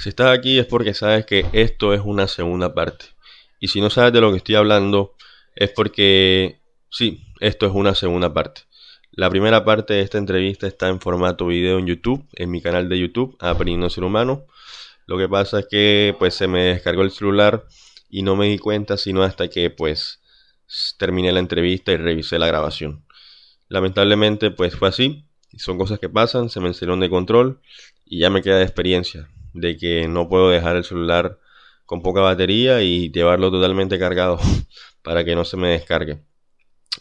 Si estás aquí es porque sabes que esto es una segunda parte. Y si no sabes de lo que estoy hablando, es porque sí, esto es una segunda parte. La primera parte de esta entrevista está en formato video en YouTube, en mi canal de YouTube, Aprendiendo Ser Humano. Lo que pasa es que pues se me descargó el celular y no me di cuenta sino hasta que pues terminé la entrevista y revisé la grabación. Lamentablemente pues fue así, son cosas que pasan, se me salieron de control y ya me queda de experiencia de que no puedo dejar el celular con poca batería y llevarlo totalmente cargado para que no se me descargue.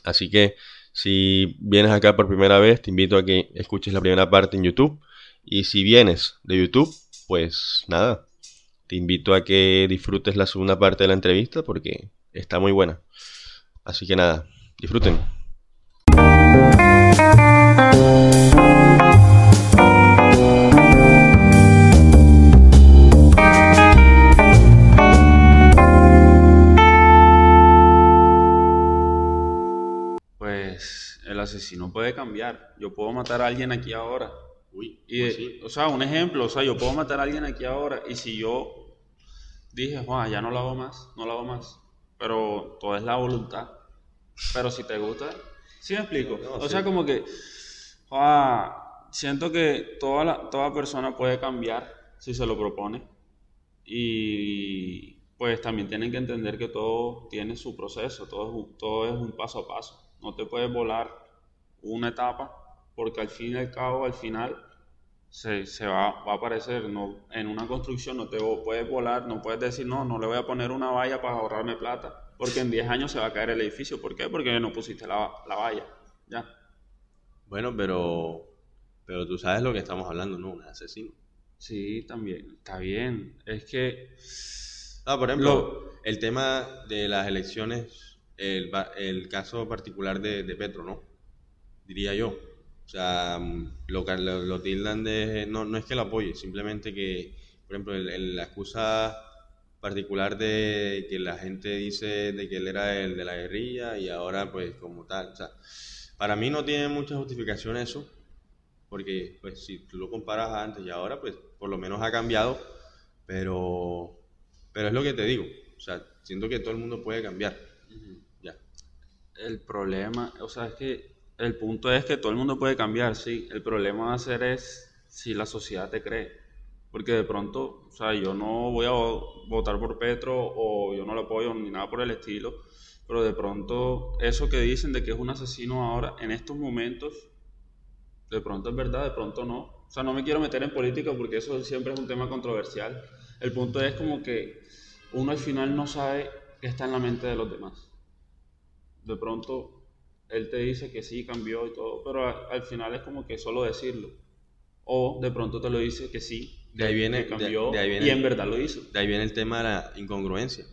Así que si vienes acá por primera vez, te invito a que escuches la primera parte en YouTube. Y si vienes de YouTube, pues nada, te invito a que disfrutes la segunda parte de la entrevista porque está muy buena. Así que nada, disfruten. Si no puede cambiar. Yo puedo matar a alguien aquí ahora. Uy, y, o sea, un ejemplo, o sea, yo puedo matar a alguien aquí ahora y si yo dije, Juan, ya no lo hago más, no lo hago más, pero todo es la voluntad. Pero si te gusta, ¿sí me explico? o sea, como que, Juan, siento que toda, la, toda persona puede cambiar si se lo propone y pues también tienen que entender que todo tiene su proceso, todo todo es un paso a paso. No te puedes volar una etapa, porque al fin y al cabo, al final, se, va, va, a aparecer. No, en una construcción no te puedes volar, no puedes decir, no, no le voy a poner una valla para ahorrarme plata, porque en 10 años se va a caer el edificio. ¿Por qué? Porque no pusiste la, la valla. Ya. Bueno, pero, pero tú sabes lo que estamos hablando, ¿no? Un asesino. Sí, también. Está bien. Es que... Ah, por ejemplo, el tema de las elecciones, el, el caso particular de, de Petro, ¿no? Diría yo. O sea, mm, lo, lo, lo tildan de... No, no es que lo apoye, simplemente que, por ejemplo, la excusa particular de que la gente dice de que él era el de la guerrilla y ahora pues como tal. O sea, para mí no tiene mucha justificación eso, porque pues si tú lo comparas antes y ahora, pues por lo menos ha cambiado, pero, pero es lo que te digo. O sea, siento que todo el mundo puede cambiar. Ya. El problema, o sea, es que el punto es que todo el mundo puede cambiar, sí. El problema va a ser es si la sociedad te cree. Porque de pronto, o sea, yo no voy a votar por Petro o yo no lo apoyo ni nada por el estilo, pero de pronto eso que dicen de que es un asesino ahora, en estos momentos, de pronto es verdad, de pronto no. O sea, no me quiero meter en política porque eso siempre es un tema controversial. El punto es como que uno al final no sabe qué está en la mente de los demás. De pronto él te dice que sí, cambió y todo, pero al final es como que solo decirlo. O de pronto te lo dice que sí, de ahí viene, cambió y en verdad lo hizo. De ahí viene el tema de la incongruencia,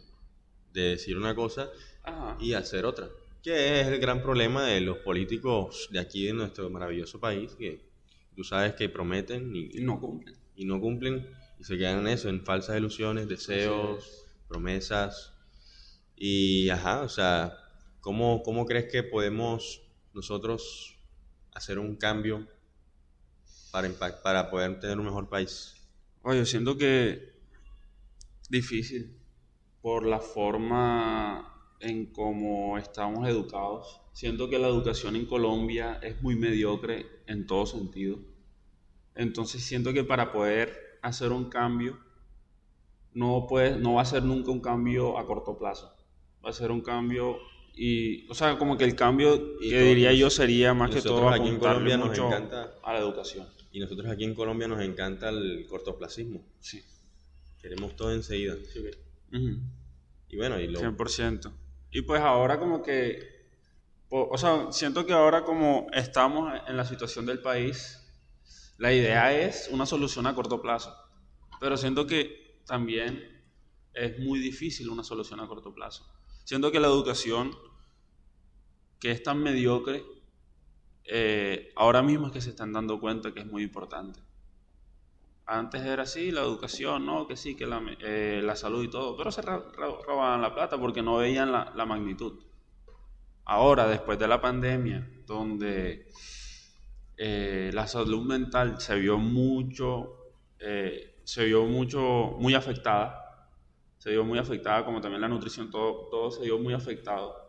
de decir una cosa y hacer otra. Que es el gran problema de los políticos de aquí, de nuestro maravilloso país, que tú sabes que prometen y, no cumplen. Y no cumplen y se quedan en eso, en falsas ilusiones, deseos, promesas. Y ajá, o sea, ¿Cómo, ¿Cómo crees que podemos nosotros hacer un cambio para, para poder tener un mejor país? Oye, yo siento que difícil por la forma en cómo estamos educados. Siento que la educación en Colombia es muy mediocre en todo sentido. Entonces siento que para poder hacer un cambio no, puede, no va a ser nunca un cambio a corto plazo. Va a ser un cambio y, o sea, como que el cambio que diría yo sería más que todo aquí en Colombia nos encanta a la educación. Y nosotros aquí en Colombia nos encanta el cortoplacismo. Sí. Queremos todo enseguida. Sí, Y bueno, y lo... 100%. Y pues ahora como que, o sea, siento que ahora como estamos en la situación del país, la idea es una solución a corto plazo. Pero siento que también es muy difícil una solución a corto plazo. Siento que la educación, que es tan mediocre, eh, ahora mismo es que se están dando cuenta que es muy importante. Antes era así, la educación, no, que sí, que la, eh, salud y todo, pero se robaban la plata porque no veían la, magnitud. Ahora, después de la pandemia, donde eh, la salud mental se vio mucho, se vio mucho, muy afectada, se vio muy afectada, como también la nutrición, todo, todo se vio muy afectado,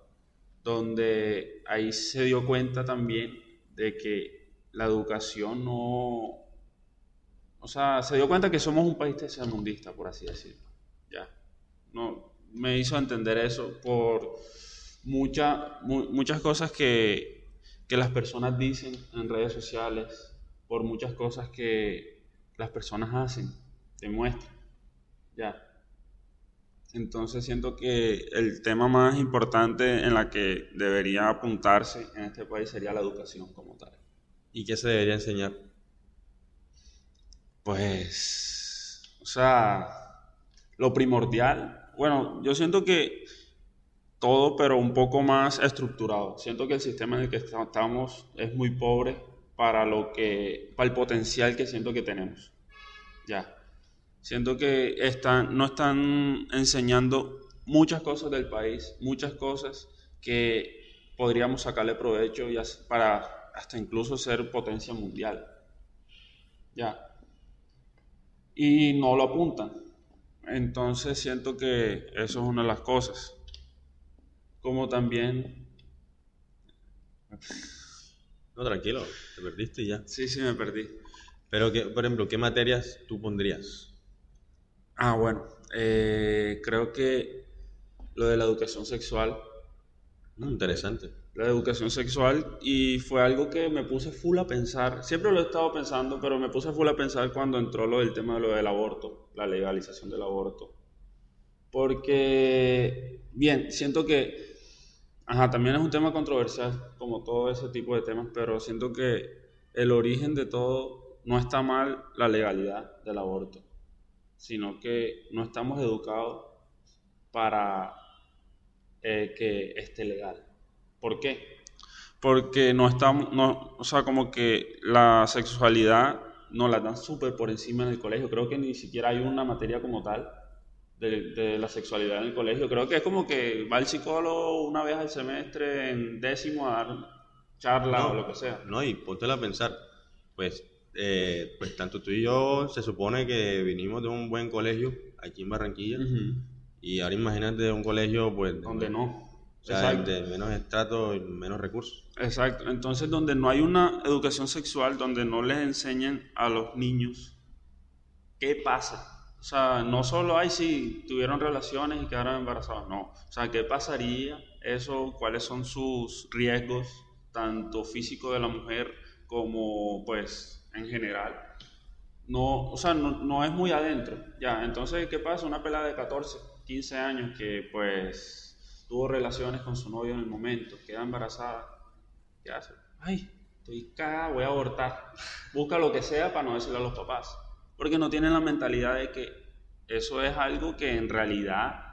donde ahí se dio cuenta también de que la educación no, o sea, se dio cuenta que somos un país tercermundista, por así decirlo, ya, no, me hizo entender eso por mucha, muchas cosas que, que las personas dicen en redes sociales, por muchas cosas que las personas hacen, demuestran. Ya. Entonces siento que el tema más importante en la que debería apuntarse en este país sería la educación como tal. ¿Y qué se debería enseñar? Pues, o sea, lo primordial, bueno, yo siento que todo, pero un poco más estructurado. Siento que el sistema en el que estamos es muy pobre para lo que, para el potencial que siento que tenemos. Ya. Siento que están, no están enseñando muchas cosas del país, muchas cosas que podríamos sacarle provecho y para hasta incluso ser potencia mundial. Ya. Y no lo apuntan. Entonces siento que eso es una de las cosas como también... No, tranquilo, te perdiste ya. Sí, sí, me perdí. Pero, que, por ejemplo, ¿qué materias tú pondrías? Ah, bueno, eh, creo que lo de la educación sexual. Interesante. La educación sexual y fue algo que me puse full a pensar. Siempre lo he estado pensando, pero me puse full a pensar cuando entró lo del tema de lo del aborto, la legalización del aborto. Porque, bien, siento que Ajá, también es un tema controversial, como todo ese tipo de temas, pero siento que el origen de todo no está mal la legalidad del aborto, sino que no estamos educados para eh, que esté legal. ¿Por qué? Porque no estamos, no, o sea, como que la sexualidad nos la dan súper por encima en el colegio. Creo que ni siquiera hay una materia como tal de, la sexualidad en el colegio. Creo que es como que va el psicólogo una vez al semestre en décimo a dar charla o lo que sea. No, y póntela a pensar, pues, eh, pues tanto tú y yo se supone que vinimos de un buen colegio aquí en Barranquilla y ahora imagínate un colegio pues... Donde no. O sea, de menos estrato y menos recursos. Exacto. Entonces, donde no hay una educación sexual, donde no les enseñen a los niños qué pasa o sea, no solo hay si tuvieron relaciones y quedaron embarazados, no. O sea, ¿qué pasaría eso? ¿Cuáles son sus riesgos, tanto físico de la mujer como, pues, en general? No, o sea, no, es muy adentro, ya. Entonces, ¿qué pasa? Una pelada de 14, 15 años que, pues, tuvo relaciones con su novio en el momento, queda embarazada, ¿qué hace? Ay, estoy cagada, voy a abortar. Busca lo que sea para no decirle a los papás porque no tienen la mentalidad de que eso es algo que en realidad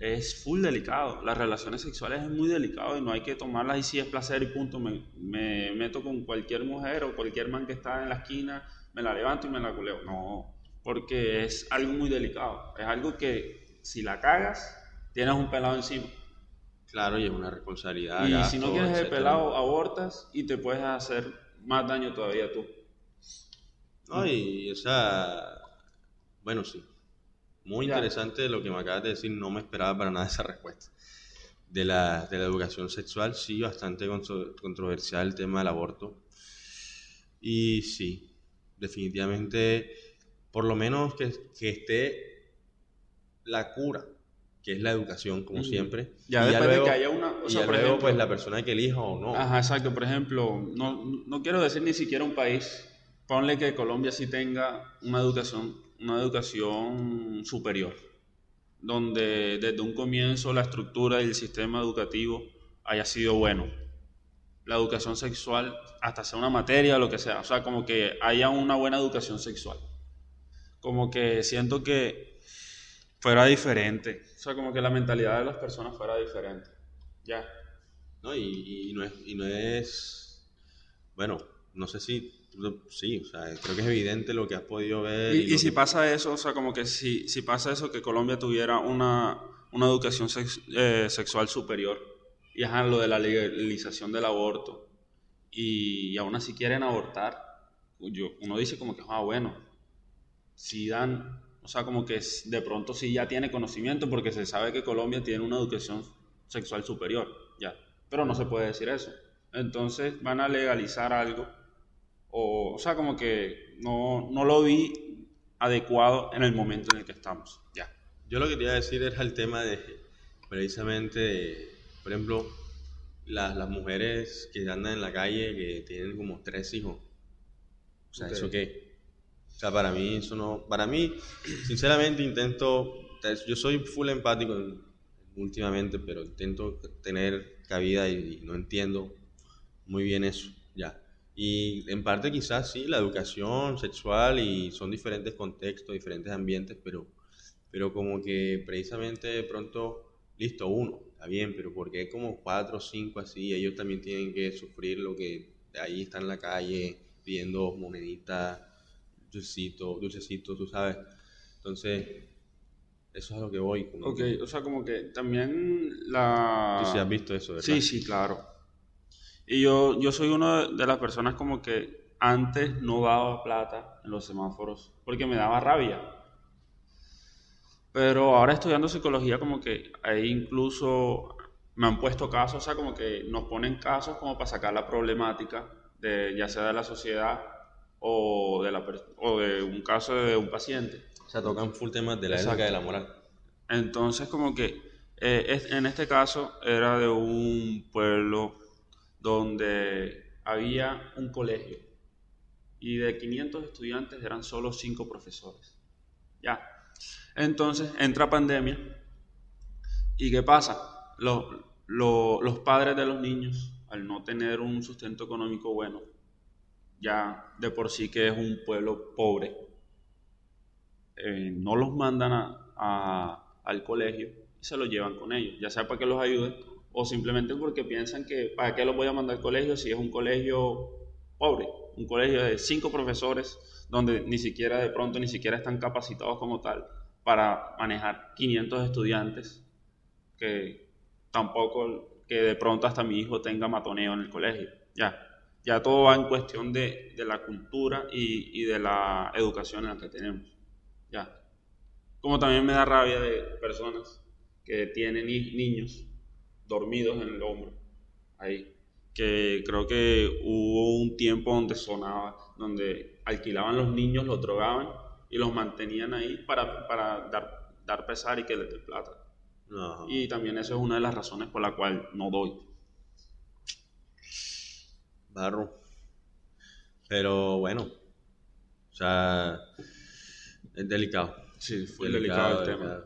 es full delicado. Las relaciones sexuales es muy delicado y no hay que tomarlas y si es placer y punto. Me, me, meto con cualquier mujer o cualquier man que está en la esquina, me la levanto y me la culeo. No, porque es algo muy delicado. Es algo que si la cagas, tienes un pelado encima. Claro, y es una responsabilidad. Y si no quieres el pelado, abortas y te puedes hacer más daño todavía tú. No, y, o sea, bueno, sí. Muy interesante lo que me acabas de decir, no me esperaba para nada esa respuesta. De la, de la educación sexual, sí, bastante controversial el tema del aborto. Y sí, definitivamente, por lo menos que, que esté la cura, que es la educación, como siempre. Ya y después de que haya una... O sea, y luego, pues, la persona que elija o no. Ajá, exacto. Por ejemplo, no, no quiero decir ni siquiera un país ponle que Colombia sí tenga una educación, una educación superior, donde desde un comienzo la estructura y el sistema educativo haya sido bueno. La educación sexual, hasta sea una materia o lo que sea, o sea, como que haya una buena educación sexual. Como que siento que fuera diferente, o sea, como que la mentalidad de las personas fuera diferente. Ya. No, y, no, y no es, bueno, no sé si sí, o sea, creo que es evidente lo que has podido ver. Y, si pasa eso, o sea, como que si, si pasa eso, que Colombia tuviera una, una educación eh, sexual superior, y ajá, lo de la legalización del aborto, y, aún así quieren abortar, yo, uno dice como que, ah, bueno, sí dan, o sea, como que de pronto sí ya tiene conocimiento porque se sabe que Colombia tiene una educación sexual superior, ya, pero no se puede decir eso. Entonces van a legalizar algo, o, o sea, como que no, no lo vi adecuado en el momento en el que estamos, ya. Yo lo que te iba a decir era el tema de, precisamente, por ejemplo, las, las mujeres que andan en la calle que tienen como tres hijos. O sea, ¿eso qué? O sea, para mí eso no... Para mí, sinceramente, intento... Yo soy full empático últimamente, pero intento tener cabida y, no entiendo muy bien eso. Y en parte quizás sí, la educación sexual y son diferentes contextos, diferentes ambientes, pero, pero como que precisamente de pronto, listo, uno, está bien, pero porque hay como cuatro o cinco así, ellos también tienen que sufrir lo que ahí están en la calle pidiendo moneditas, dulcecitos, dulcecitos, tú sabes. Entonces, eso es a lo que voy. ok, o sea, como que también la... Tú sí has visto eso, ¿verdad? Sí, sí, claro. Y yo, yo soy una de las personas como que antes no daba plata en los semáforos porque me daba rabia. Pero ahora estudiando psicología como que ahí incluso me han puesto casos, o sea, como que nos ponen casos como para sacar la problemática, de, ya sea de la sociedad o de, la, o de un caso de un paciente. O sea, tocan full temas de la época de la moral. Entonces, como que eh, en este caso era de un pueblo donde había un colegio y de 500 estudiantes eran solo 5 profesores. Ya, entonces entra pandemia y ¿qué pasa? Los, padres de los niños, al no tener un sustento económico bueno, ya de por sí que es un pueblo pobre, eh, no los mandan a, al colegio y se los llevan con ellos, ya sea para que los ayuden o simplemente porque piensan que para qué los voy a mandar al colegio si es un colegio pobre, un colegio de cinco profesores donde ni siquiera de pronto ni siquiera están capacitados como tal para manejar 500 estudiantes, que tampoco, que de pronto hasta mi hijo tenga matoneo en el colegio. Ya, ya todo va en cuestión de, de la cultura y, y, de la educación en la que tenemos. Ya. Como también me da rabia de personas que tienen niños dormidos en el hombro, ahí. Que creo que hubo un tiempo donde sonaba, donde alquilaban los niños, los drogaban y los mantenían ahí para, para dar, dar pesar y que les dé plata. Y también eso es una de las razones por la cual no doy. Barro. Pero bueno, o sea, es delicado. Sí, fue delicado, el tema.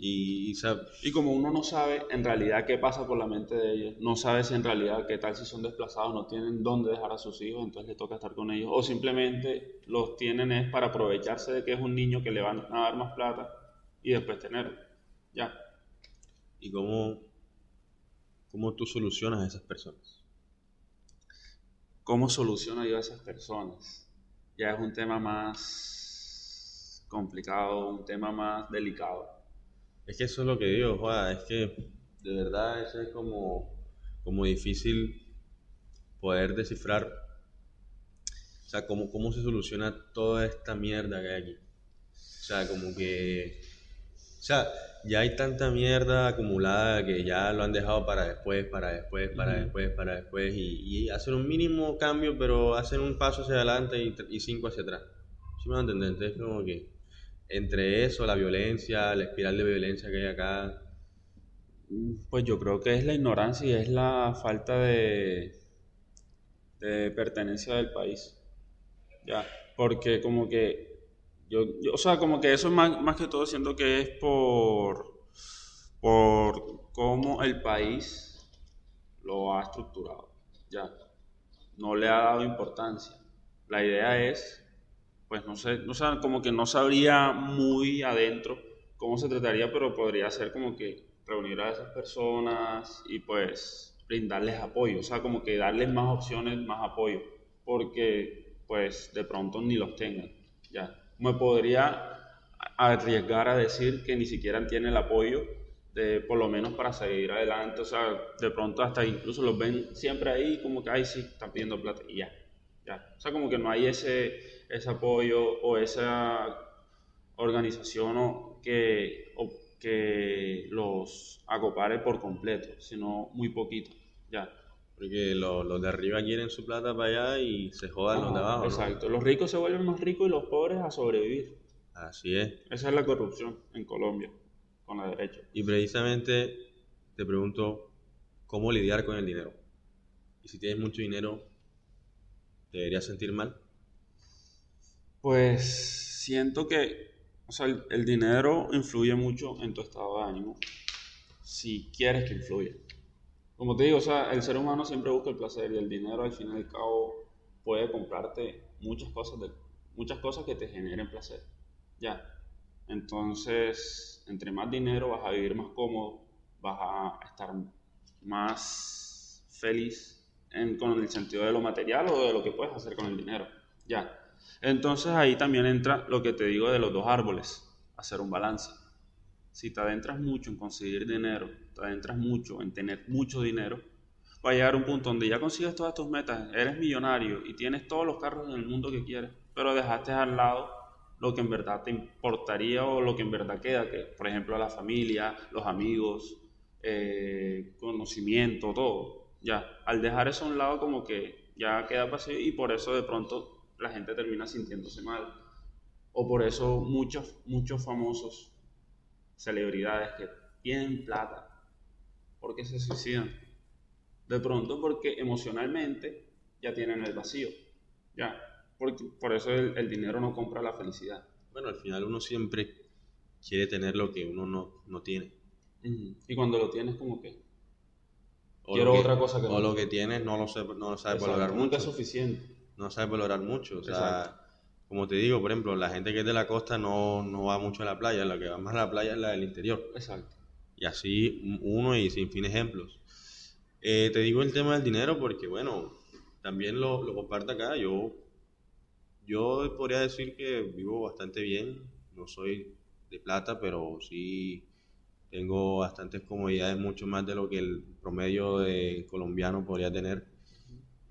Y, y como uno no sabe en realidad qué pasa por la mente de ellos, no sabe si en realidad qué tal si son desplazados, no tienen dónde dejar a sus hijos, entonces les toca estar con ellos, o simplemente los tienen es para aprovecharse de que es un niño que le van a dar más plata y después tenerlo. Ya. ¿Y cómo, cómo tú solucionas a esas personas? ¿Cómo soluciono yo a esas personas? Ya es un tema más complicado, un tema más delicado es que eso es lo que digo, Juan, es que de verdad eso es como, como difícil poder descifrar, o sea, cómo, cómo se soluciona toda esta mierda que hay aquí. O sea, como que, o sea, ya hay tanta mierda acumulada que ya lo han dejado para después, para después, para después, para después, y, y, hacen un mínimo cambio, pero hacen un paso hacia adelante y, y cinco hacia atrás. ¿Sí me van a entender? Entonces, como que entre eso, la violencia, la espiral de violencia que hay acá? Pues yo creo que es la ignorancia y es la falta de, de pertenencia del país. Ya, porque como que yo, o sea, como que eso es más, más, que todo siento que es por, por cómo el país lo ha estructurado. Ya, no le ha dado importancia. La idea es pues no sé, no sé, como que no sabría muy adentro cómo se trataría, pero podría ser como que reunir a esas personas y pues brindarles apoyo, o sea, como que darles más opciones, más apoyo, porque pues de pronto ni los tengan, ya. Me podría arriesgar a decir que ni siquiera tienen el apoyo de por lo menos para seguir adelante, o sea, de pronto hasta incluso los ven siempre ahí como que, ay, sí, están pidiendo plata y ya, ya. O sea, como que no hay ese ese apoyo o esa organización o que, o que los acopare por completo, sino muy poquito, ya. Porque los, los de arriba quieren su plata para allá y se jodan los de abajo. ¿no? Exacto, los ricos se vuelven más ricos y los pobres a sobrevivir. Así es. Esa es la corrupción en Colombia, con la derecha. Y precisamente te pregunto, ¿cómo lidiar con el dinero? Y si tienes mucho dinero, ¿deberías sentir mal? Pues siento que, o sea, el, el dinero influye mucho en tu estado de ánimo, si quieres que influya. Como te digo, o sea, el ser humano siempre busca el placer y el dinero al fin y al cabo puede comprarte muchas cosas, de, muchas cosas que te generen placer. Ya. Entonces, entre más dinero vas a vivir más cómodo, vas a estar más feliz en, con el sentido de lo material o de lo que puedes hacer con el dinero. Ya. Entonces ahí también entra lo que te digo de los dos árboles, hacer un balance. Si te adentras mucho en conseguir dinero, te adentras mucho en tener mucho dinero, va a llegar un punto donde ya consigues todas tus metas, eres millonario y tienes todos los carros en el mundo que quieres, pero dejaste al lado lo que en verdad te importaría o lo que en verdad queda, que por ejemplo la familia, los amigos, eh, conocimiento, todo. Ya, al dejar eso a un lado como que ya queda vacío y por eso de pronto la gente termina sintiéndose mal. O por eso muchos, muchos famosos, celebridades que tienen plata, porque se suicidan. De pronto porque emocionalmente ya tienen el vacío. Ya, porque por eso el, el dinero no compra la felicidad. Bueno, al final uno siempre quiere tener lo que uno no, no tiene. Y cuando lo tienes como que... O Quiero lo que- otra cosa que O no. lo que tienes no lo, sé, no lo sabes Exacto, valorar nunca mucho. es suficiente. No sabes valorar mucho. O sea, Exacto. como te digo, por ejemplo, la gente que es de la costa no, no va mucho a la playa. La que va más a la playa es la del interior. Exacto. Y así uno y sin fin ejemplos. Eh, te digo el tema del dinero porque, bueno, también lo, lo comparto acá. Yo, yo podría decir que vivo bastante bien. No soy de plata, pero sí tengo bastantes comodidades, mucho más de lo que el promedio de colombiano podría tener.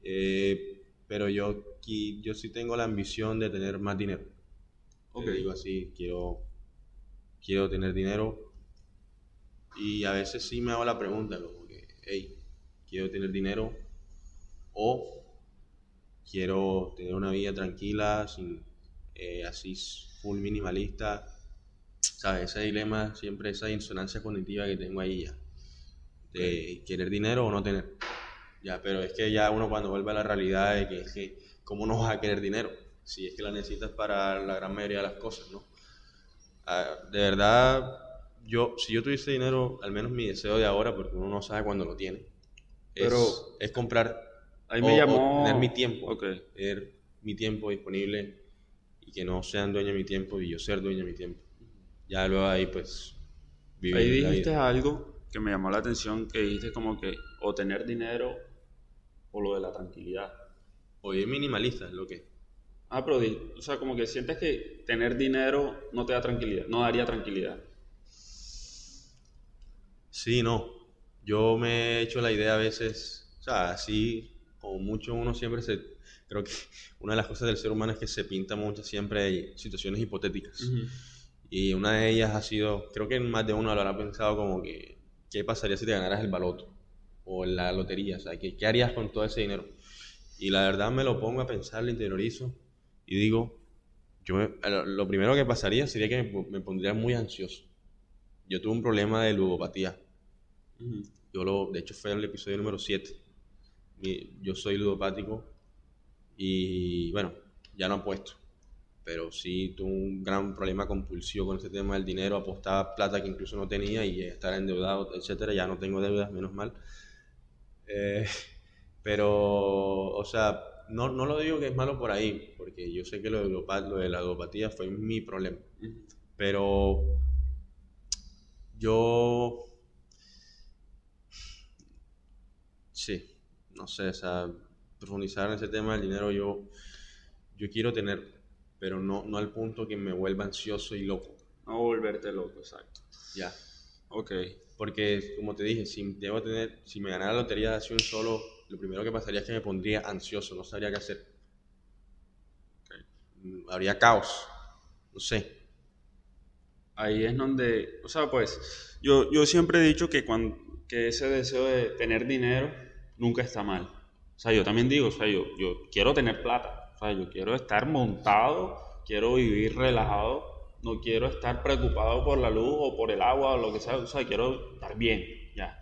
Eh, pero yo, sí tengo la ambición de tener más dinero. Ok. Te digo así, quiero, quiero tener dinero. Y a veces sí me hago la pregunta, como que, hey, quiero tener dinero o quiero tener una vida tranquila, sin, eh, así full minimalista. ¿Sabes? Ese dilema, siempre esa insonancia cognitiva que tengo ahí ya. De querer dinero o no tener. Ya, pero es que ya uno cuando vuelve a la realidad de que es que, ¿cómo no vas a querer dinero? Si es que la necesitas para la gran mayoría de las cosas, ¿no? Ah, de verdad, yo, si yo tuviese dinero, al menos mi deseo de ahora, porque uno no sabe cuándo lo tiene, es, Pero- es comprar Ahí me o llamó... tener mi tiempo, Ok. tener mi tiempo disponible y que no sean dueños de mi tiempo y yo ser dueño de mi tiempo. Ya luego ahí pues vivir Ahí dijiste algo que me llamó la atención, que dijiste como que o tener dinero o lo de la tranquilidad. O ir minimalista es lo que Ah, pero o sea, como que sientes que tener dinero no te da tranquilidad, no daría tranquilidad. Sí, no. Yo me he hecho la idea a veces, o sea, así como mucho uno siempre se, creo que una de las cosas del ser humano es que se pinta mucho siempre situaciones hipotéticas. Y una de ellas ha sido, creo que más de uno lo habrá pensado como que, ¿qué pasaría si te ganaras el baloto? O la lotería, o sea, ¿qué, qué harías con todo ese dinero? Y la verdad me lo pongo a pensar, lo interiorizo y digo, yo me- lo primero que pasaría sería que me, po- me pondría muy ansioso. Yo tuve un problema de ludopatía. Yo lo, de hecho fue el episodio número 7. Yo soy ludopático y bueno, ya no apuesto. Pero sí tuve un gran problema compulsivo con ese tema del dinero, apostaba plata que incluso no tenía y estar endeudado, etcétera. Ya no tengo deudas, menos mal. Eh, pero, o sea, no, no lo digo que es malo por ahí, porque yo sé que lo de, lo de la ludopatía fue mi problema. Pero yo sí, no sé, o sea, profundizar en ese tema del dinero, yo, yo quiero tener, pero no, no al punto que me vuelva ansioso y loco, No volverte loco, exacto. ya. Ok. Porque, como te dije, si, debo tener, si me ganara la lotería de un solo, lo primero que pasaría es que me pondría ansioso, no sabría qué hacer. Habría caos, no sé. ahí es donde, o sea, pues yo, yo siempre he dicho que, cuando, que ese deseo de tener dinero nunca está mal. O sea, yo también digo, o sea, yo, yo quiero tener plata, o sea, yo quiero estar montado, quiero vivir relajado, no quiero estar preocupado por la luz o por el agua o lo que sea, o sea, quiero estar bien, ya.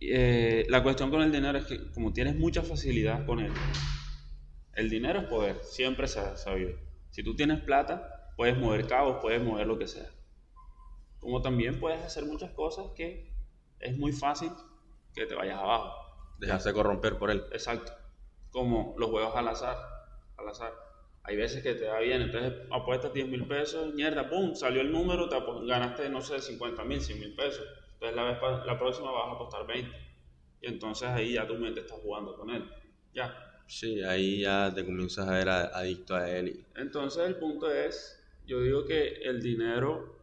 Eh, la cuestión con el dinero es que como tienes mucha facilidad con él, el dinero es poder, siempre se ha sabido. Si tú tienes plata, puedes mover cabos, puedes mover lo que sea. Como también puedes hacer muchas cosas que es muy fácil que te vayas abajo. Dejarse corromper por él. Exacto. Como los juegos al azar. Al azar. Hay veces que te va bien, entonces apuestas 10 mil pesos, mierda, pum, salió el número, te ganaste, no sé, 50 mil, 100 mil pesos. Entonces la, vez, la próxima vas a apostar 20. Y entonces ahí ya tu mente está jugando con él. Ya. Sí, ahí ya te comienzas a ver adicto a él. Entonces el punto es, yo digo que el dinero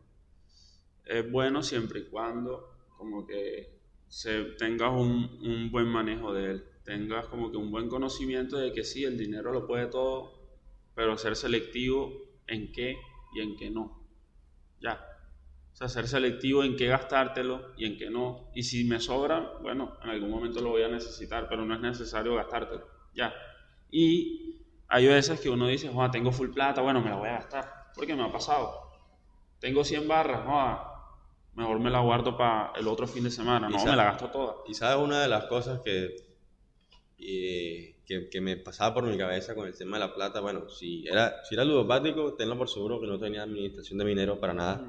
es bueno siempre y cuando como que se, tengas un, un, buen manejo de él, tengas como que un buen conocimiento de que sí, el dinero lo puede todo, pero ser selectivo en qué y en qué no. Ya. O sea, ser selectivo en qué gastártelo y en qué no. Y si me sobra, bueno, en algún momento lo voy a necesitar, pero no es necesario gastártelo. Ya. Y hay veces que uno dice, Juan, tengo full plata, bueno, me la voy a gastar. Porque me ha pasado. Tengo 100 barras, Juan, mejor me la guardo para el otro fin de semana. No, me la gasto toda. Y sabes, una de las cosas que, que, que, me pasaba por mi cabeza con el tema de la plata, bueno, si era, si era ludopático, tenlo por seguro que no tenía administración de dinero para nada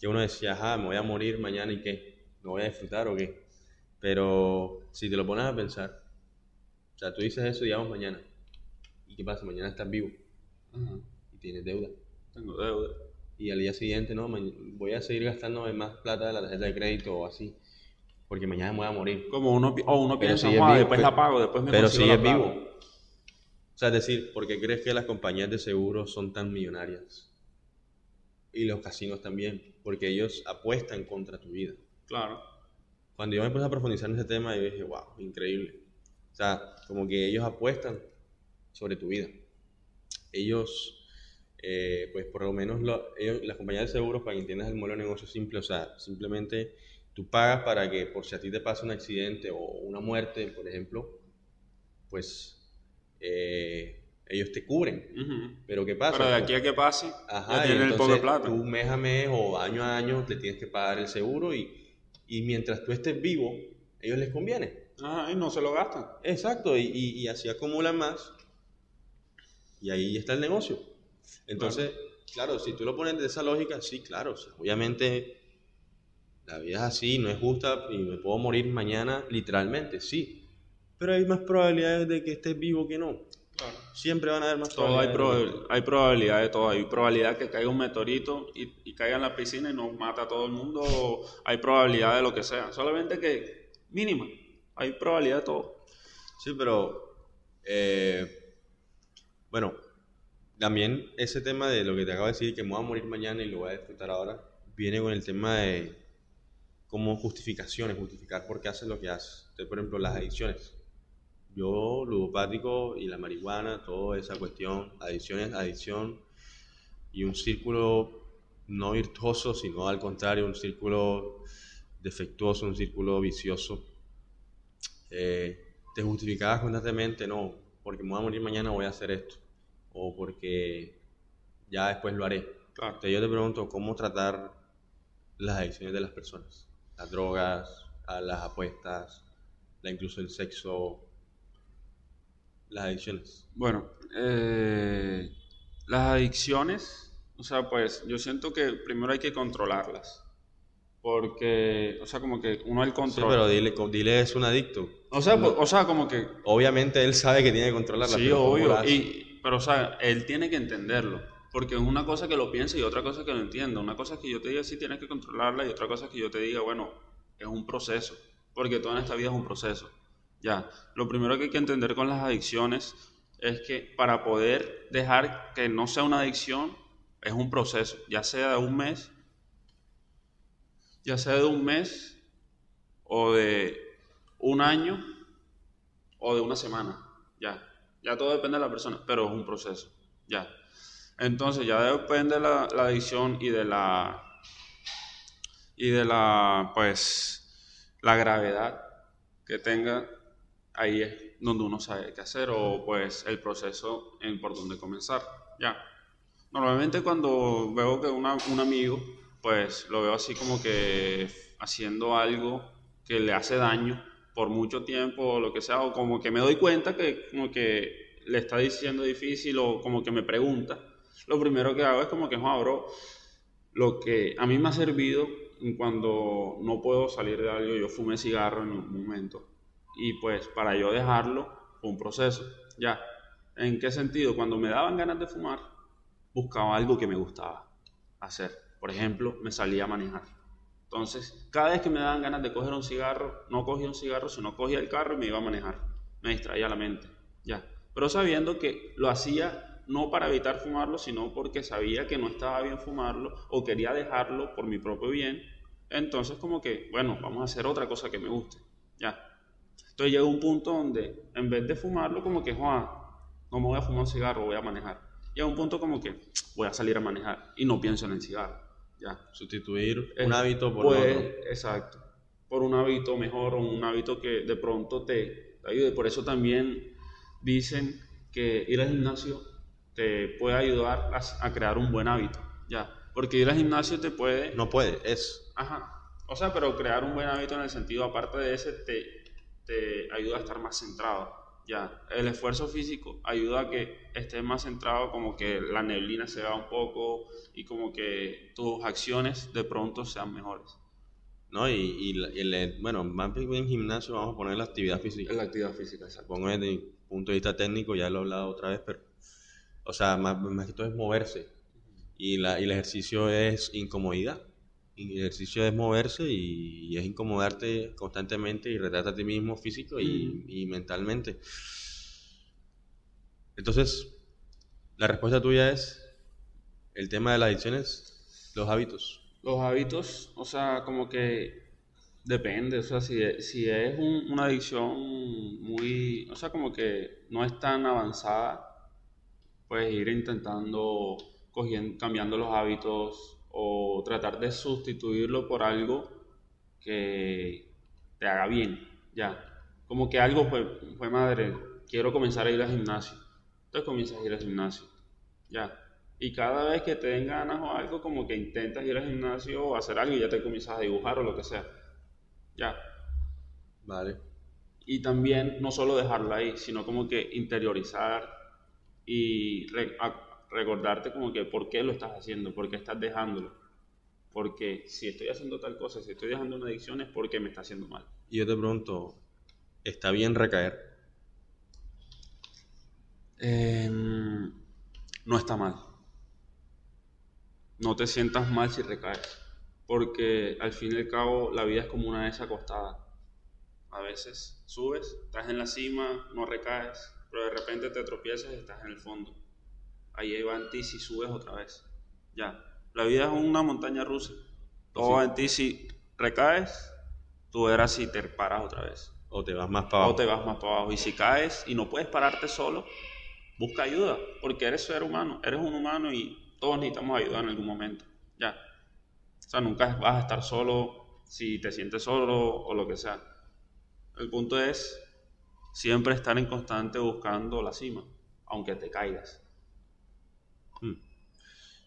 que uno decía, ah, me voy a morir mañana y qué, ¿me voy a disfrutar o qué? Pero si te lo pones a pensar, o sea, tú dices eso, digamos, mañana, ¿y qué pasa? Mañana estás vivo y tienes deuda. Tengo deuda. Y al día siguiente, no, voy a seguir gastando más plata de la tarjeta de crédito o así, porque mañana me voy a morir. Como uno, o uno piensa, ah, después la pago, después me Pero sigues vivo. O sea, es decir, ¿por qué crees que las compañías de seguros son tan millonarias? Y los casinos también porque ellos apuestan contra tu vida. Claro. Cuando yo me puse a profundizar en ese tema, yo dije, wow, increíble. O sea, como que ellos apuestan sobre tu vida. Ellos, eh, pues por lo menos ellos, las compañías de seguros, para que entiendas el modelo de negocio simple, o sea, simplemente tú pagas para que por si a ti te pasa un accidente o una muerte, por ejemplo, pues eh, ellos te cubren. Pero ¿qué pasa? Pero de aquí a que pase, ya tienen el poco de plata. Tú mes a mes o año a año le tienes que pagar el seguro y, y mientras tú estés vivo, ellos les conviene. Ajá, y no se lo gastan. Exacto, y, y, así acumulan más y ahí está el negocio. Entonces, claro. si tú lo pones de esa lógica, sí, claro, obviamente la vida es así, no es justa y me puedo morir mañana, literalmente, sí. Pero hay más probabilidades de que estés vivo que no. Siempre van a haber más todo Hay, hay probabilidad de todo. Hay probabilidad que caiga un meteorito y, caiga en la piscina y nos mata a todo el mundo. hay probabilidad de lo que sea. Solamente que mínima. Hay probabilidad de todo. Sí, pero eh, bueno, también ese tema de lo que te acabo de decir, que me voy a morir mañana y lo voy a disfrutar ahora, viene con el tema de como justificaciones, justificar por qué haces lo que haces. por ejemplo, las adicciones yo, ludopático y la marihuana, toda esa cuestión, adicciones, adicción y un círculo no virtuoso, sino al contrario, un círculo defectuoso, un círculo vicioso. Eh, te justificabas constantemente, no, porque me voy a morir mañana voy a hacer esto, o porque ya después lo haré. Entonces yo te pregunto, ¿cómo tratar las adicciones de las personas? Las drogas, las apuestas, la incluso el sexo, las adicciones? Bueno, eh, las adicciones, o sea, pues yo siento que primero hay que controlarlas. Porque, o sea, como que uno el control. Sí, pero dile, dile es un adicto. O sea, o sea, como que. Obviamente él sabe que tiene que controlarla. Sí, obvio. Y, pero, o sea, él tiene que entenderlo. Porque es una cosa que lo piensa y otra cosa que lo entienda. Una cosa es que yo te diga sí tienes que controlarla y otra cosa es que yo te diga, bueno, es un proceso. Porque toda esta vida es un proceso. Ya, lo primero que hay que entender con las adicciones es que para poder dejar que no sea una adicción es un proceso, ya sea de un mes, ya sea de un mes o de un año o de una semana, ya, ya todo depende de la persona, pero es un proceso, ya. Entonces ya depende de la, la adicción y de la y de la pues la gravedad que tenga ahí es donde uno sabe qué hacer o pues el proceso en por dónde comenzar. Ya. Normalmente cuando veo que una, un amigo pues lo veo así como que haciendo algo que le hace daño por mucho tiempo o lo que sea o como que me doy cuenta que como que le está diciendo difícil o como que me pregunta lo primero que hago es como que, joder, bro, lo que a mí me ha servido cuando no puedo salir de algo, yo fumé cigarro en un momento. Y pues para yo dejarlo fue un proceso. Ya. ¿En qué sentido? Cuando me daban ganas de fumar, buscaba algo que me gustaba hacer. Por ejemplo, me salía a manejar. Entonces, cada vez que me daban ganas de coger un cigarro, no cogía un cigarro, sino cogía el carro y me iba a manejar. Me distraía la mente. Ya. Pero sabiendo que lo hacía no para evitar fumarlo, sino porque sabía que no estaba bien fumarlo o quería dejarlo por mi propio bien. Entonces como que, bueno, vamos a hacer otra cosa que me guste. Ya. Entonces llega un punto donde en vez de fumarlo como que, Juan, no me voy a fumar un cigarro, voy a manejar. Llega un punto como que voy a salir a manejar y no pienso en el cigarro. Ya. Sustituir un hábito por pues, otro. Exacto. Por un hábito mejor o un hábito que de pronto te ayude. Por eso también dicen que ir al gimnasio te puede ayudar a, crear un buen hábito, ya. Porque ir al gimnasio te puede... No puede, es. Ajá. O sea, pero crear un buen hábito en el sentido, aparte de ese, te, te ayuda a estar más centrado, ya. El esfuerzo físico ayuda a que estés más centrado, como que la neblina se va un poco y como que tus acciones de pronto sean mejores. ¿no? Y, y, bueno, más bien en gimnasio vamos a poner la actividad física. La actividad física, exacto. Pongo desde mi punto de vista técnico, ya lo he hablado otra vez, pero o sea, más, que todo es moverse. Y, la, y el ejercicio es incomodidad. Y el ejercicio es moverse y, es incomodarte constantemente y retarte a ti mismo físico y, y mentalmente. Entonces, la respuesta tuya es el tema de las adicciones, los hábitos. Los hábitos, o sea, como que depende, o sea, si, si es una adicción muy, o sea, como que no es tan avanzada, pues ir intentando, cogiendo, cambiando los hábitos o tratar de sustituirlo por algo que te haga bien, ya. Como que algo fue, fue madre, quiero comenzar a ir al gimnasio. Entonces comienzas a ir al gimnasio, ya. Y cada vez que te den ganas o algo, como que intentas ir al gimnasio o hacer algo y ya te comienzas a dibujar o lo que sea. Ya. Vale. Y también no solo dejarlo ahí, sino como que interiorizar y recordarte como que por qué lo estás haciendo, por qué estás dejándolo. Porque si estoy haciendo tal cosa, si estoy dejando una adicción es porque me está haciendo mal. Y yo te pregunto, ¿está bien recaer? Em, no está mal. No te sientas mal si recaes. Porque al fin y al cabo la vida es como una vez acostada. A veces subes, estás en la cima, no recaes, pero de repente te tropiezas y estás en el fondo. Ahí va en ti si subes otra vez. Ya. La vida es una montaña rusa. Todo va en ti si recaes, tú verás si te paras otra vez. O te vas más para abajo. O te vas más para abajo. Y si caes y no puedes pararte solo, busca ayuda, porque eres ser humano, eres un humano y todos necesitamos ayuda en algún momento. Ya. O sea, nunca vas a estar solo si te sientes solo o lo que sea. El punto es siempre estar en constante buscando la cima, aunque te caigas. Hmm.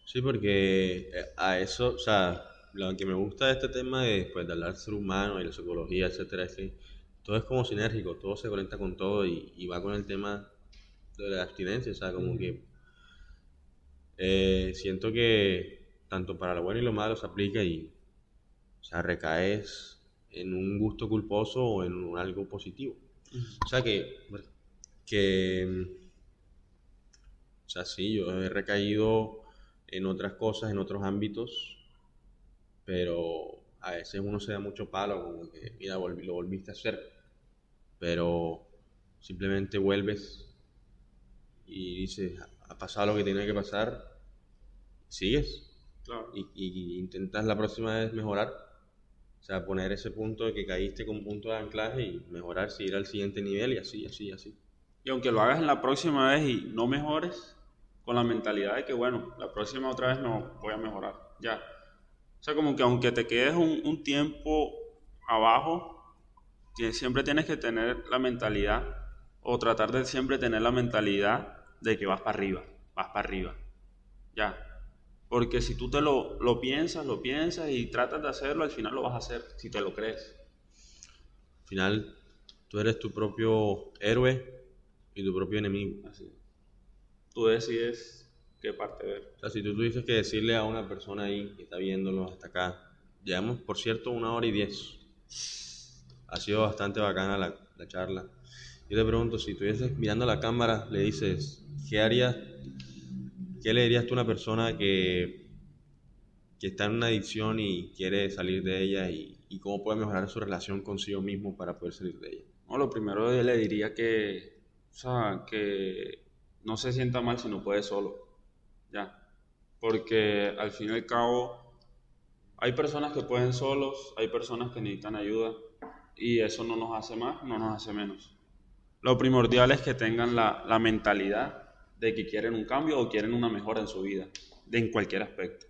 Sí, porque eh, a eso, o sea, lo que me gusta de este tema de, pues, de hablar del ser humano y la psicología, etcétera, es que todo es como sinérgico, todo se conecta con todo y, va con el tema de la abstinencia, o sea, como que eh, siento que tanto para lo bueno y lo malo se aplica y, o sea, recaes en un gusto culposo o en algo positivo. O sea que, que, o sea, sí, yo he recaído en otras cosas, en otros ámbitos, pero a veces uno se da mucho palo, como que, mira, lo volviste a hacer, pero simplemente vuelves y dices, ha pasado lo que tiene que pasar, sigues. Y, y, intentas la próxima vez mejorar o sea, poner ese punto de que caíste con punto de anclaje y mejorar, seguir al siguiente nivel y así, así, así. Y aunque lo hagas en la próxima vez y no mejores, con la mentalidad de que, bueno, la próxima otra vez no voy a mejorar, ya. O sea, como que aunque te quedes un, un tiempo abajo, siempre tienes que tener la mentalidad, o tratar de siempre tener la mentalidad de que vas para arriba, vas para arriba, ya. Porque si tú te lo, lo piensas, lo piensas y tratas de hacerlo, al final lo vas a hacer, si te lo crees. Al final, tú eres tu propio héroe y tu propio enemigo. Así. Tú decides qué parte ver. O sea, si tú tuvieses que decirle a una persona ahí que está viéndolo hasta acá, llevamos, por cierto, una hora y diez. Ha sido bastante bacana la, la charla. Yo te pregunto, si estuvieses mirando la cámara, le dices, ¿qué harías? ¿Qué le dirías tú a una persona que, que está en una adicción y quiere salir de ella y, y cómo puede mejorar su relación consigo mismo para poder salir de ella? No, lo primero le diría que, o sea, que no se sienta mal si no puede solo. Ya. Porque al fin y al cabo, hay personas que pueden solos, hay personas que necesitan ayuda y eso no nos hace más, no nos hace menos. Lo primordial es que tengan la, la mentalidad de que quieren un cambio o quieren una mejora en su vida, de en cualquier aspecto.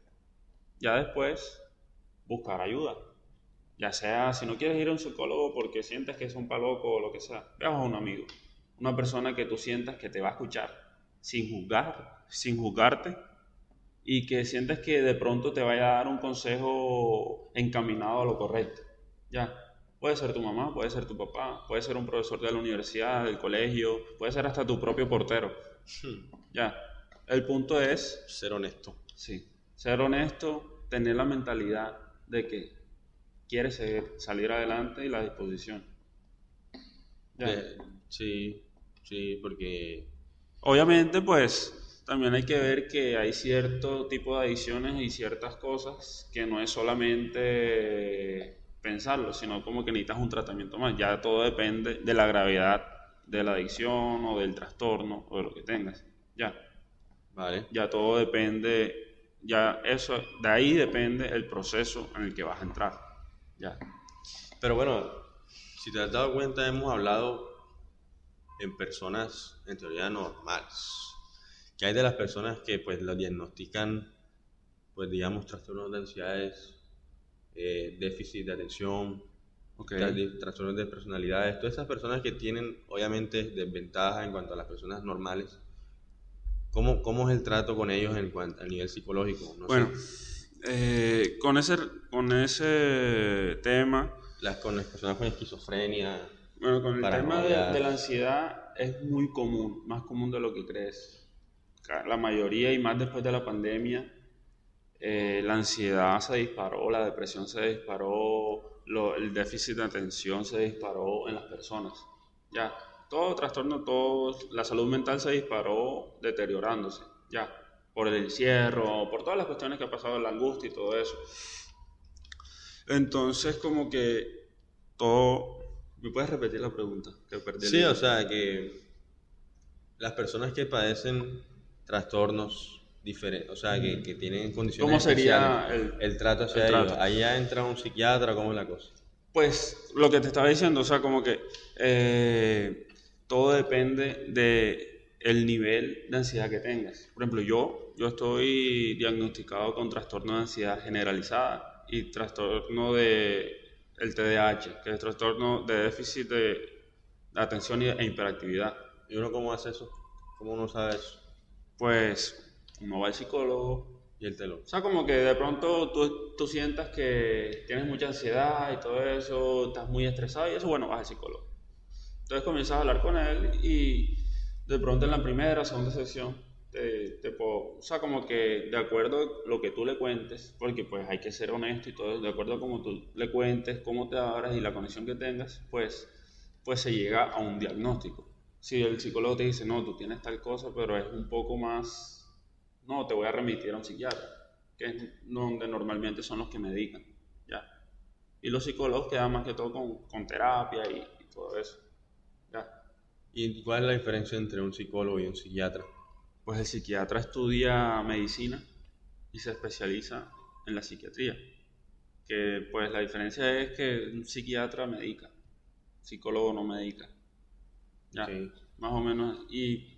Ya después, buscar ayuda. Ya sea, si no quieres ir a un psicólogo porque sientes que es un paloco o lo que sea, ve a un amigo. Una persona que tú sientas que te va a escuchar sin juzgar, sin juzgarte y que sientes que de pronto te vaya a dar un consejo encaminado a lo correcto. Ya, puede ser tu mamá, puede ser tu papá, puede ser un profesor de la universidad, del colegio, puede ser hasta tu propio portero. Hmm. Ya, el punto es... Ser honesto. Sí, ser honesto, tener la mentalidad de que quieres salir adelante y la disposición. Ya. Eh, sí, sí, porque Obviamente, pues también hay que ver que hay cierto tipo de adicciones y ciertas cosas que no es solamente pensarlo, sino como que necesitas un tratamiento más. Ya todo depende de la gravedad de la adicción o del trastorno o de lo que tengas. Ya. Vale. Ya todo depende, ya eso, de ahí depende el proceso en el que vas a entrar. Ya. Pero bueno, si te has dado cuenta, hemos hablado en personas en teoría normales. Que hay de las personas que pues lo diagnostican, pues digamos, trastornos de ansiedades, eh, déficit de atención, trastornos de personalidades, todas esas personas que tienen obviamente desventajas en cuanto a las personas normales. ¿Cómo, cómo es el trato con ellos en cuanto, a nivel psicológico? bueno, eh, con, ese, con ese tema... Las, con las personas con esquizofrenia, bueno, con el tema de, la ansiedad es muy común, más común de lo que crees. La mayoría y más después de la pandemia, eh, la ansiedad se disparó, la depresión se disparó, el déficit de atención se disparó en las personas. Ya, todo trastorno, todo, la salud mental se disparó deteriorándose, ya, por el encierro, por todas las cuestiones que ha pasado, la angustia y todo eso. Entonces, como que todo ¿Me puedes repetir la pregunta? Que sí, o sea, que las personas que padecen trastornos diferentes, o sea, que, que tienen condiciones ¿Cómo sería el, trato hacia ellos? Ahí ya entra un psiquiatra, ¿cómo es la cosa? Pues lo que te estaba diciendo, o sea, como que eh, todo depende de el nivel de ansiedad que tengas. Por ejemplo, yo, yo estoy diagnosticado con trastorno de ansiedad generalizada y trastorno de el TDAH, que es el trastorno de déficit de atención e hiperactividad. ¿Y uno cómo hace eso? ¿Cómo uno sabe eso? Pues uno va al psicólogo. Y el telo. O sea, como que de pronto tú, tú sientas que tienes mucha ansiedad y todo eso, estás muy estresado y eso, bueno, vas al psicólogo. Entonces comienzas a hablar con él y de pronto en la primera segunda sesión te, o sea, como que de acuerdo a lo que tú le cuentes, porque pues hay que ser honesto y todo, de acuerdo a cómo tú le cuentes, cómo te abras y la conexión que tengas, pues, pues se llega a un diagnóstico. Si el psicólogo te dice, no, tú tienes tal cosa, pero es un poco más, no, te voy a remitir a un psiquiatra, que es donde normalmente son los que medican, ¿ya? Y los psicólogos quedan más que todo con, con terapia y, y todo eso, ¿ya? ¿Y cuál es la diferencia entre un psicólogo y un psiquiatra? pues el psiquiatra estudia medicina y se especializa en la psiquiatría. Que pues la diferencia es que un psiquiatra medica, psicólogo no medica. Ya, más o menos. Y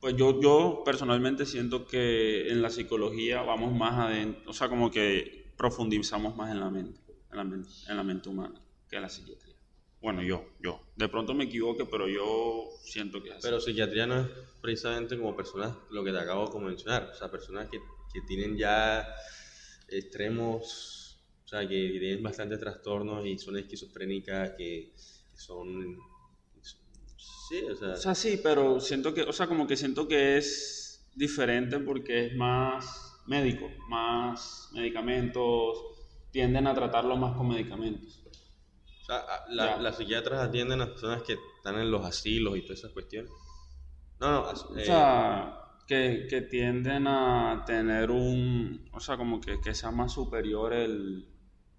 Pues yo, yo personalmente siento que en la psicología vamos más adentro, o sea, como que profundizamos más en la mente, en la mente, en la mente humana que en la psiquiatría. Bueno, yo, yo. De pronto me equivoque, pero yo siento que es así. Pero psiquiatría no es precisamente como personas, lo que te acabo de mencionar, o sea, personas que, que tienen ya extremos, o sea, que tienen bastantes trastornos y son esquizofrénicas, que, que son... Sí, o sea... O sea, sí, pero siento que, o sea, como que siento que es diferente porque es más médico, más medicamentos, tienden a tratarlo más con medicamentos. O sea, la- las psiquiatras atienden a las personas que están en los asilos y todas esas cuestiones. No, no, O eh, sea, que, que tienden a tener un, o sea, como que, que sea más superior el,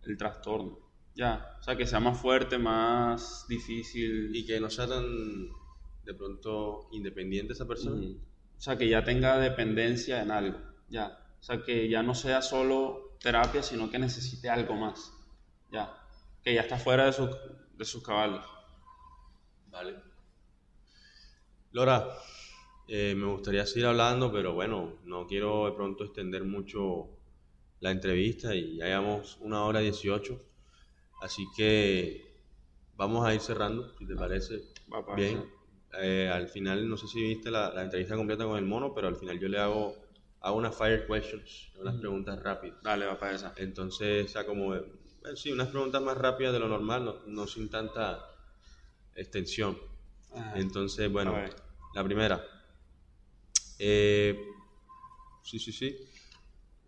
el trastorno. Ya, o sea, que sea más fuerte, más difícil. y que no sea tan de pronto independiente esa persona. O sea, que ya tenga dependencia en algo. Ya. O sea, que ya no sea solo terapia, sino que necesite algo más. Ya. Que ya está fuera de, sus de sus cabales. Vale. Lora, eh, me gustaría seguir hablando, pero bueno, no quiero de pronto extender mucho la entrevista y ya llevamos una hora dieciocho, así que vamos a ir cerrando, si te parece. Va Bien. Eh, al final, no sé si viste la, la entrevista completa con el mono, pero al final yo le hago, hago unas fire questions, unas preguntas rápidas. Dale, va para esa. Entonces, o sea, como, eh, sí, unas preguntas más rápidas de lo normal, no, no sin tanta extensión. Entonces, bueno, la primera. Eh, sí, sí, sí.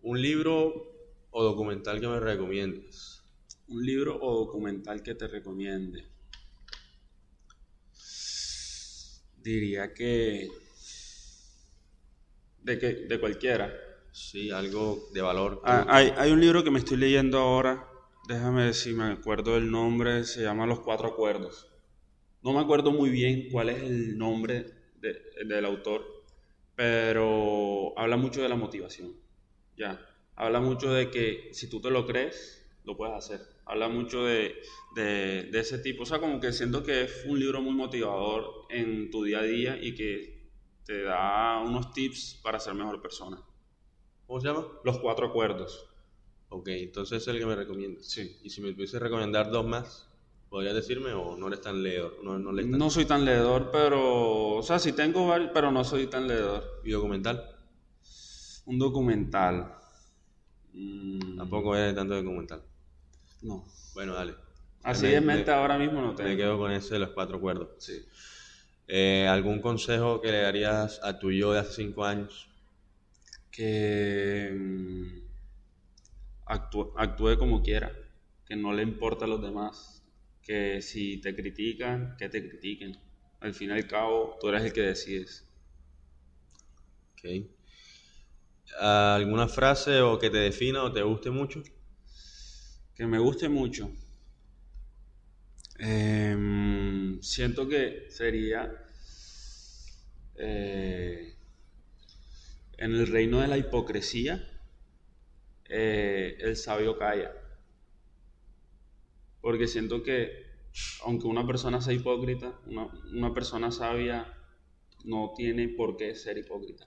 Un libro o documental que me recomiendes. Un libro o documental que te recomiende. Diría que. De, que, de cualquiera. Sí, algo de valor. Ah, hay, hay un libro que me estoy leyendo ahora. Déjame ver si me acuerdo del nombre. Se llama Los Cuatro Acuerdos. No me acuerdo muy bien cuál es el nombre de- del autor, pero habla mucho de la motivación. Ya. Habla mucho de que si tú te lo crees, lo puedes hacer. Habla mucho de, de, de ese tipo. O sea, como que siento que es un libro muy motivador en tu día a día y que te da unos tips para ser mejor persona. ¿Cómo se llama? Los Cuatro Acuerdos. Ok, entonces es el que me recomiendas. Sí. Y si me pudiese recomendar dos más, ¿podrías decirme o no eres tan leedor? No, no lees? No soy tan leedor, pero... O sea, sí tengo varios, pero no soy tan leedor. ¿Y documental? Un documental. Mm, Tampoco eres tanto documental. No. Bueno, dale. Así Me- de me- mente ahora mismo no Me tengo. quedo con ese de los cuatro acuerdos. Sí. Eh, ¿Algún consejo que le darías a tu yo de hace cinco años? Que mm, actúe, actúe como quiera, que no le importa a los demás, que si te critican, que te critiquen. Al fin y al cabo, tú eres el que decides. Ok. ¿Alguna frase o que te defina o te guste mucho? Que me guste mucho. Em, siento que sería eh, en el reino de la hipocresía, eh, el sabio calla. Porque siento que aunque una persona sea hipócrita, una, una persona sabia no tiene por qué ser hipócrita.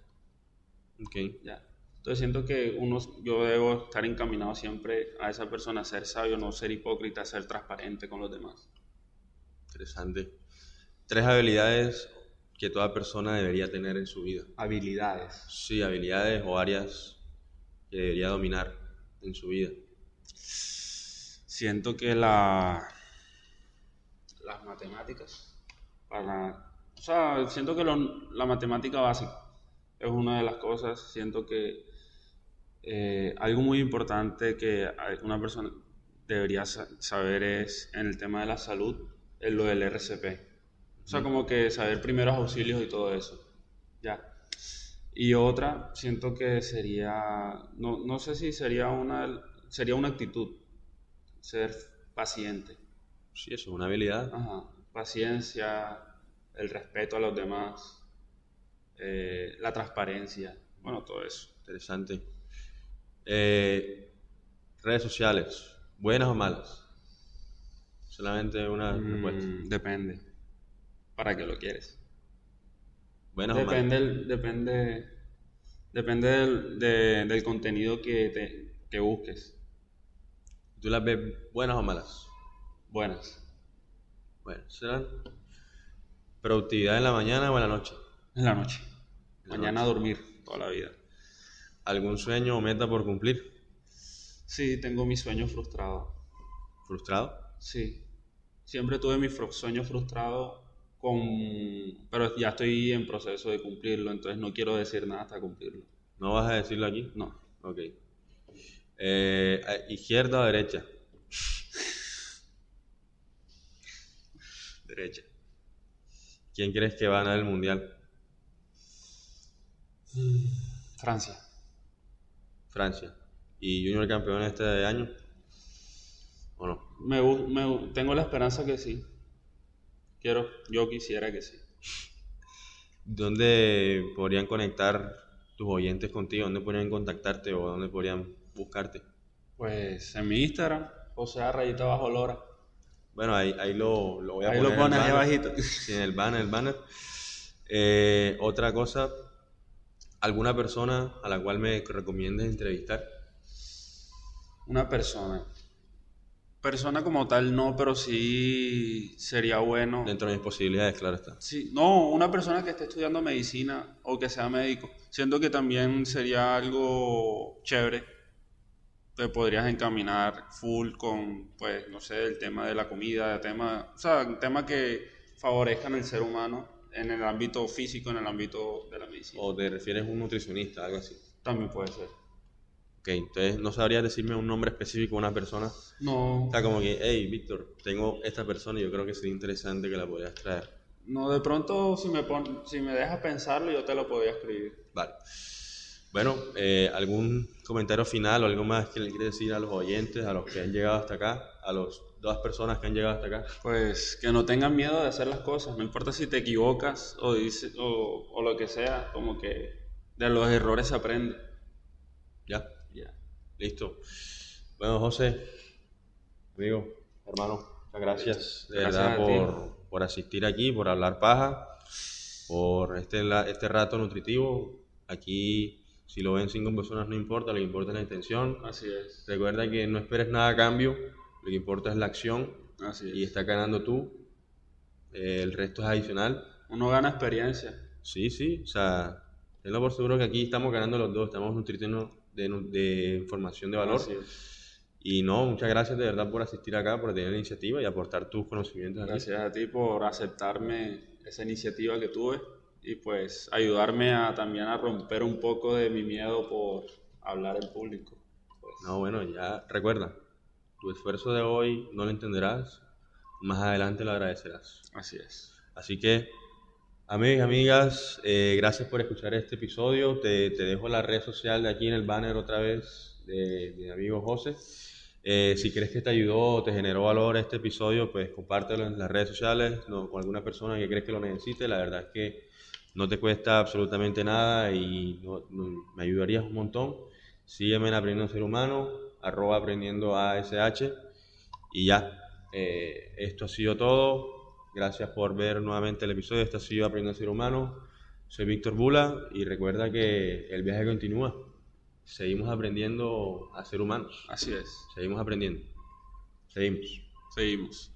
Ok. Ya. Entonces siento que uno, yo debo estar encaminado siempre a esa persona, a ser sabio, no ser hipócrita, ser transparente con los demás. Interesante. Tres habilidades que toda persona debería tener en su vida. Habilidades. Sí, habilidades o áreas que debería dominar en su vida. Siento que la, las matemáticas, para, o sea, siento que lo- la matemática básica es una de las cosas, siento que eh, algo muy importante que una persona debería sa- saber es en el tema de la salud, es lo del RCP. O sea, como que saber primeros auxilios y todo eso. Ya. Y otra, siento que sería, no, no sé si sería una, sería una actitud, ser paciente. Sí, eso es una habilidad. Ajá. Paciencia, el respeto a los demás, eh, la transparencia, bueno, todo eso. Interesante. Eh, redes sociales, buenas o malas. Solamente una respuesta. Mm, depende. ¿Para qué lo quieres? Buenas o malas. Depende, depende, depende del, de- del contenido que, te, que busques. ¿Tú las ves buenas o malas? Buenas. Bueno, serán productividad en la mañana o en la noche. En la noche. En la Mañana a dormir toda la vida. ¿Algún sueño o meta por cumplir? Sí, tengo mis sueños frustrados. ¿Frustrado? Sí. Siempre tuve mis sueños frustrados con... Pero ya estoy en proceso de cumplirlo, entonces no quiero decir nada hasta cumplirlo. ¿No vas a decirlo aquí? No. Ok. Eh, ¿Izquierda o derecha? derecha. ¿Quién crees que va a ganar el mundial? Francia. Francia. ¿Y Junior campeón este año? ¿O no? Me, me tengo la esperanza que sí. Quiero, yo quisiera que sí. ¿Dónde podrían conectar tus oyentes contigo? ¿Dónde podrían contactarte o dónde podrían buscarte? Pues en mi Instagram, o sea, rayita bajo Lora. Bueno, ahí, ahí lo, lo voy a Ahí poner lo pones ahí abajito. Sí, en el banner, el banner. Eh, otra cosa, ¿alguna persona a la cual me recomiendes entrevistar? Una persona. Persona como tal no, pero sí sería bueno. Dentro de mis posibilidades, claro está. Sí, no, una persona que esté estudiando medicina o que sea médico. Siento que también sería algo chévere. Te podrías encaminar full con, pues, no sé, el tema de la comida, el tema, o sea, tema que favorezcan el ser humano en el ámbito físico, en el ámbito de la medicina. ¿O te refieres a un nutricionista, algo así? También puede ser. Ok, entonces no sabrías decirme un nombre específico de una persona. No, O sea, como que, hey, Víctor, tengo esta persona y yo creo que sería interesante que la podrías traer. no, de pronto si me pon, si me dejas pensarlo yo te lo podría escribir. Vale. Bueno, eh, ¿algún comentario final o algo más que le quieres decir a los oyentes, a los que han llegado hasta acá, a las dos personas que han llegado hasta acá? Pues que no tengan miedo de hacer las cosas, no importa si te equivocas o, dice, o, o lo que sea, como que de los errores se aprende. ¿Ya? Ya. Listo. Bueno, José, amigo, hermano, muchas gracias de Gracias verdad por, por asistir aquí, por hablar paja, por este, este rato nutritivo. Aquí, si lo ven cinco personas, no importa, lo que importa es la intención. Así es. Recuerda que no esperes nada a cambio, lo que importa es la acción Así y es. está ganando tú. Eh, el resto es adicional. Uno gana experiencia. Sí, sí, o sea, tenlo por seguro que aquí estamos ganando los dos, estamos nutriendo de, de información de valor. Y no, muchas gracias de verdad por asistir acá, por tener la iniciativa y aportar tus conocimientos aquí. Gracias a ti por aceptarme esa iniciativa que tuve y pues ayudarme a también a romper un poco de mi miedo por hablar en público. Pues, No, bueno, ya recuerda, tu esfuerzo de hoy no lo entenderás, más adelante lo agradecerás. así es. Así que, amigos y amigas, eh, gracias por escuchar este episodio. Te, te dejo la red social de aquí en el banner otra vez de mi amigo José. Eh, si crees que te ayudó o te generó valor este episodio, pues compártelo en las redes sociales no, con alguna persona que crees que lo necesite. La verdad es que no te cuesta absolutamente nada y no- no- me ayudarías un montón. Sígueme en Aprendiendo a Ser Humano, arroba aprendiendo ASH y ya. Eh, esto ha sido todo. Gracias por ver nuevamente el episodio. Esto ha sido Aprendiendo a Ser Humano. Soy Víctor Bula y recuerda que el viaje continúa. Seguimos aprendiendo a ser humanos. Así es. Seguimos aprendiendo. Seguimos. Seguimos.